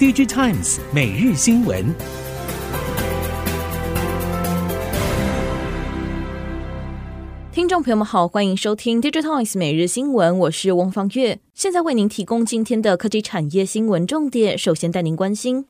DigiTimes 每日新闻。听众朋友们好，欢迎收听 DigiTimes 每日新闻，我是汪方月，现在为您提供今天的科技产业新闻重点。首先带您关心。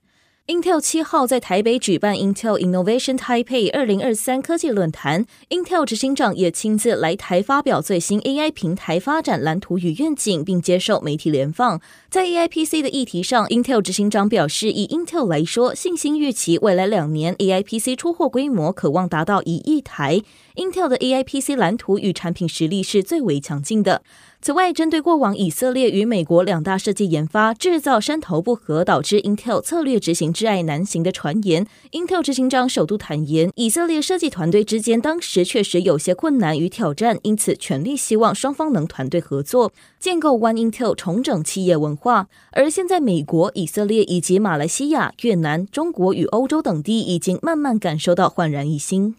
Intel 七号在台北举办 Intel Innovation Taipei 二零二三科技论坛，Intel 执行长也亲自来台发表最新 AI 平台发展蓝图与愿景，并接受媒体联访。在 AI PC 的议题上，Intel 执行长表示，以 Intel 来说，信心预期未来两年 AI PC 出货规模可望达到一亿台。Intel 的 AI PC 蓝图与产品实力是最为强劲的。此外，针对过往以色列与美国两大设计研发制造山头不合，导致 Intel 策略执行窒碍难行的传言，Intel 执行长首度坦言，以色列设计团队之间当时确实有些困难与挑战，因此全力希望双方能团队合作，建构 One Intel 重整企业文化。化而现在，美国、以色列以及马来西亚、越南、中国与欧洲等地已经慢慢感受到焕然一新。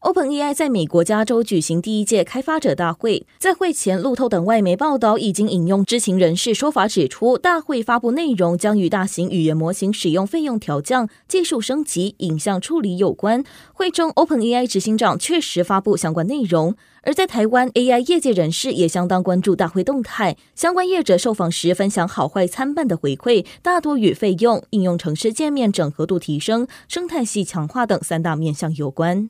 OpenAI 在美国加州举行第一届开发者大会，在会前，路透等外媒报道已经引用知情人士说法指出，大会发布内容将与大型语言模型使用费用调降、技术升级、影像处理有关。会中，OpenAI 执行长确实发布相关内容。而在台湾，AI 业界人士也相当关注大会动态，相关业者受访时分享好坏参半的回馈，大多与费用、应用程式界面整合度提升、生态系强化等三大面向有关。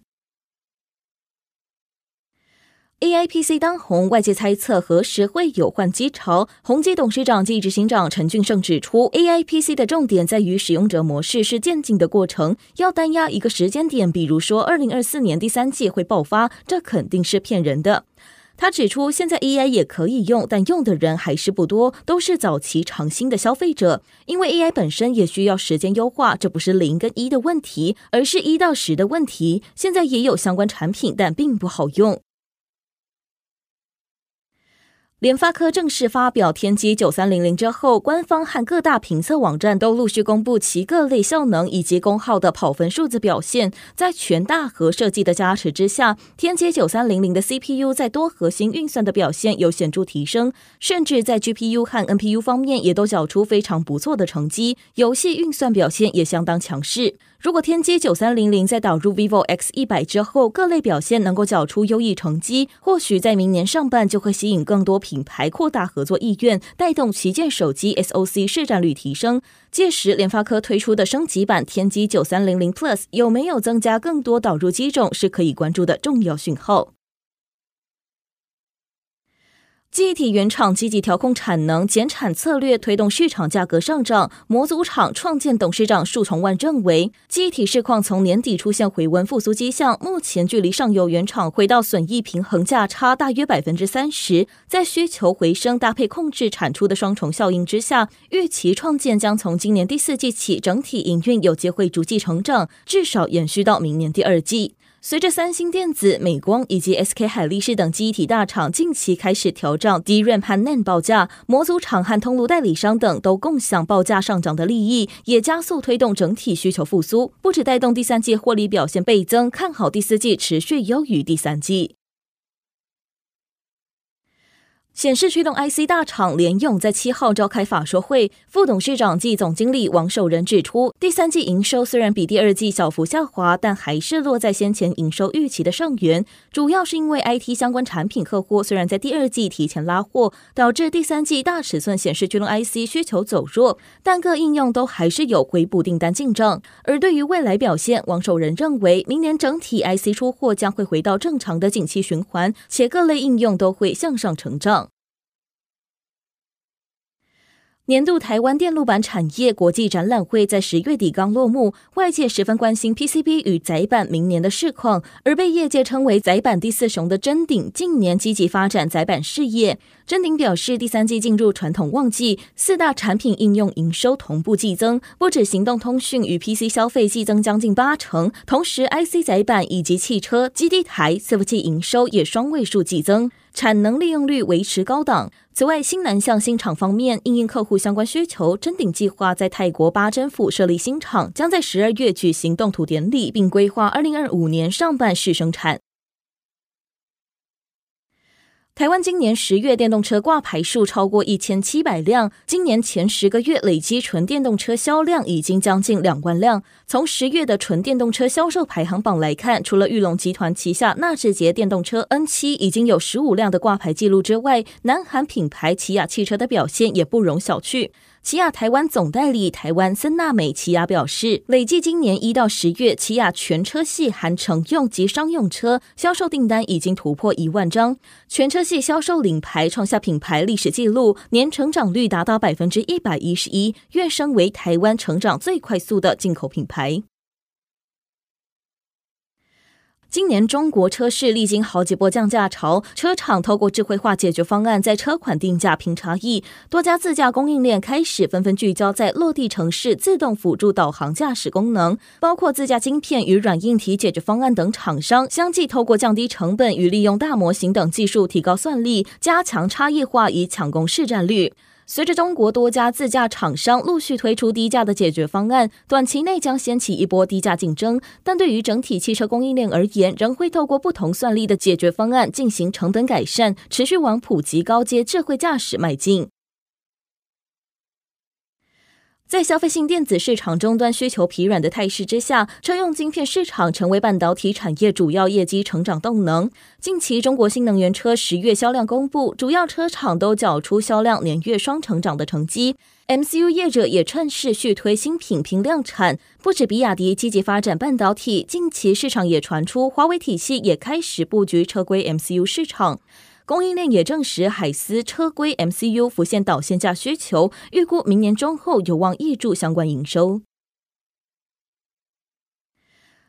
A I P C 当红，外界猜测何时会有换机潮。宏基董事长及执行长陈俊胜指出，A I P C 的重点在于使用者模式是渐进的过程，要单压一个时间点，比如说二零二四年第三季会爆发，这肯定是骗人的。他指出，现在 A I 也可以用，但用的人还是不多，都是早期尝新的消费者。因为 A I 本身也需要时间优化，这不是零跟一的问题，而是一到十的问题。现在也有相关产品，但并不好用。联发科正式发表天玑九三零零之后，官方和各大评测网站都陆续公布其各类效能以及功耗的跑分数字表现。在全大核设计的加持之下，天玑九三零零的 CPU 在多核心运算的表现有显著提升，甚至在 GPU 和 NPU 方面也都缴出非常不错的成绩。游戏运算表现也相当强势。如果天玑九三零零在导入 Vivo X 一百之后，各类表现能够缴出优异成绩，或许在明年上半就会吸引更多品牌扩大合作意愿，带动旗舰手机 SoC 市占率提升。届时，联发科推出的升级版天玑九三零零 Plus 有没有增加更多导入机种，是可以关注的重要讯号。记忆体原厂积极调控产能、减产策略，推动市场价格上涨。模组厂创建董事长树重万认为，记忆体市况从年底出现回温复苏迹象，目前距离上游原厂回到损益平衡价差大约百分之三十。在需求回升搭配控制产出的双重效应之下，预期创建将从今年第四季起整体营运有机会逐季成长，至少延续到明年第二季。随着三星电子、美光以及 SK 海力士等记忆体大厂近期开始调涨 DRAM 和 NAND 报价，模组厂和通路代理商等都共享报价上涨的利益，也加速推动整体需求复苏，不止带动第三季获利表现倍增，看好第四季持续优于第三季。显示驱动 IC 大厂联咏在七号召开法说会，副董事长暨总经理王守仁指出，第三季营收虽然比第二季小幅下滑，但还是落在先前营收预期的上缘，主要是因为 IT 相关产品客户虽然在第二季提前拉货，导致第三季大尺寸显示驱动 IC 需求走弱，但各应用都还是有回补订单进账。而对于未来表现，王守仁认为，明年整体 IC 出货将会回到正常的景气循环，且各类应用都会向上成长。年度台湾电路板产业国际展览会在十月底刚落幕，外界十分关心 PCB 与载板明年的市况，而被业界称为载板第四雄的臻鼎近年积极发展载板事业。臻鼎表示，第三季进入传统旺季，四大产品应用营收同步季增，不止行动通讯与 PC 消费季增将近八成，同时 IC 载板以及汽车基地台伺服器营收也双位数季增。产能利用率维持高档。此外，新南向新厂方面，应应客户相关需求，臻鼎计划在泰国巴珍府设立新厂，将在十二月举行动土典礼，并规划二零二五年上半试生产。台湾今年十月电动车挂牌数超过一千七百辆，今年前十个月累积纯电动车销量已经将近两万辆。从十月的纯电动车销售排行榜来看，除了裕隆集团旗下纳智捷电动车 N 七已经有十五辆的挂牌记录之外，南韩品牌起亚汽车的表现也不容小觑。起亚台湾总代理台湾森纳美起亚表示，累计今年一到十月，起亚全车系含乘用及商用车销售订单已经突破一万张，全车系销售领牌创下品牌历史纪录，年成长率达到百分之一百一十一，跃升为台湾成长最快速的进口品牌。今年中国车市历经好几波降价潮，车厂透过智慧化解决方案，在车款定价拼差异。多家自驾供应链开始纷纷聚焦在落地城市自动辅助导航驾驶功能，包括自驾晶片与软硬体解决方案等厂商，相继透过降低成本与利用大模型等技术提高算力，加强差异化以抢攻市占率。随着中国多家自驾厂商陆续推出低价的解决方案，短期内将掀起一波低价竞争。但对于整体汽车供应链而言，仍会透过不同算力的解决方案进行成本改善，持续往普及高阶智慧驾驶迈进。在消费性电子市场终端需求疲软的态势之下，车用晶片市场成为半导体产业主要业绩成长动能。近期，中国新能源车十月销量公布，主要车厂都缴出销量年月双成长的成绩。MCU 业者也趁势续推新品拼量产，不止比亚迪积极发展半导体，近期市场也传出华为体系也开始布局车规 MCU 市场。供应链也证实，海思车规 MCU 浮现导线架需求，预估明年中后有望挹注相关营收。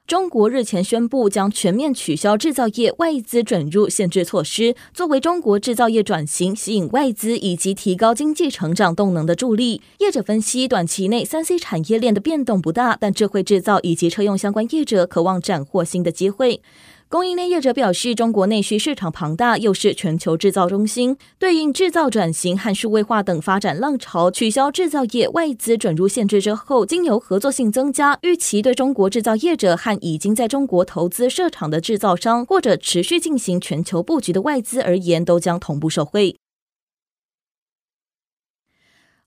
中国日前宣布将全面取消制造业外资准入限制措施，作为中国制造业转型、吸引外资以及提高经济成长动能的助力。业者分析，短期内三 C 产业链的变动不大，但智慧制造以及车用相关业者渴望斩获新的机会。供应链业者表示，中国内需市场庞大，又是全球制造中心，对应制造转型和数位化等发展浪潮，取消制造业外资准入限制之后，经由合作性增加，预期对中国制造业者和已经在中国投资设厂的制造商，或者持续进行全球布局的外资而言，都将同步受惠。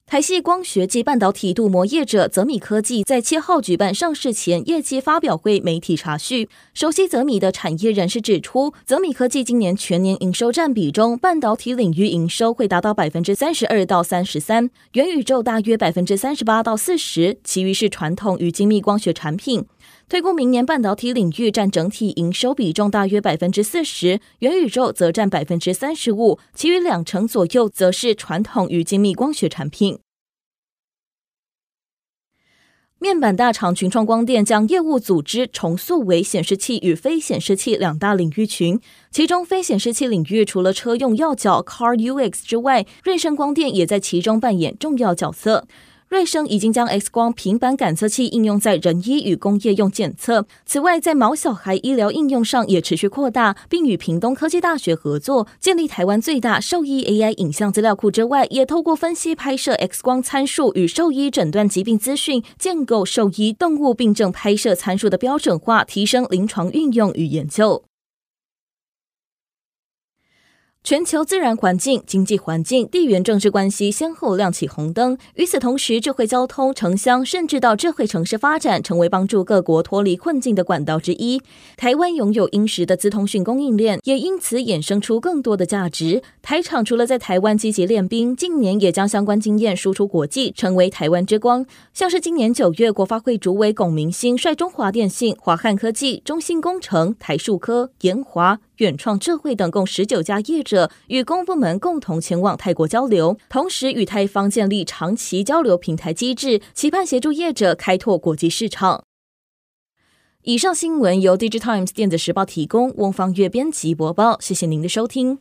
台系光学及半导体镀膜业者泽米科技在七号举办上市前业绩发表会，媒体查询。熟悉泽米的产业人士指出，泽米科技今年全年营收占比中，半导体领域营收会达到百分之三十二到三十三，元宇宙大约百分之三十八到四十，其余是传统与精密光学产品。推估明年半导体领域占整体营收比重大约百分之四十，元宇宙则占百分之三十五，其余两成左右则是传统与精密光学产品。面板大厂群创光电将业务组织重塑为显示器与非显示器两大领域群，其中非显示器领域除了车用要角 Car UX 之外，瑞声光电也在其中扮演重要角色。瑞声已经将 X 光平板感测器应用在人医与工业用检测。此外，在毛小孩医疗应用上也持续扩大，并与屏东科技大学合作，建立台湾最大兽医 AI 影像资料库之外，也透过分析拍摄 X 光参数与兽医诊断疾病资讯，建构兽医动物病症拍摄参数的标准化，提升临床运用与研究。全球自然环境、经济环境、地缘政治关系先后亮起红灯。与此同时，智慧交通、城乡，甚至到智慧城市发展，成为帮助各国脱离困境的管道之一。台湾拥有殷实的资通讯供应链，也因此衍生出更多的价值。台厂除了在台湾积极练兵，近年也将相关经验输出国际，成为台湾之光。像是今年九月，国发会主委龚明鑫率中华电信、华汉科技、中兴工程、台数科、研华。远创智慧等共十九家业者与公部门共同前往泰国交流，同时与泰方建立长期交流平台机制，期盼协助业者开拓国际市场。以上新闻由 digit times 电子时报提供，翁方月编辑播报，谢谢您的收听。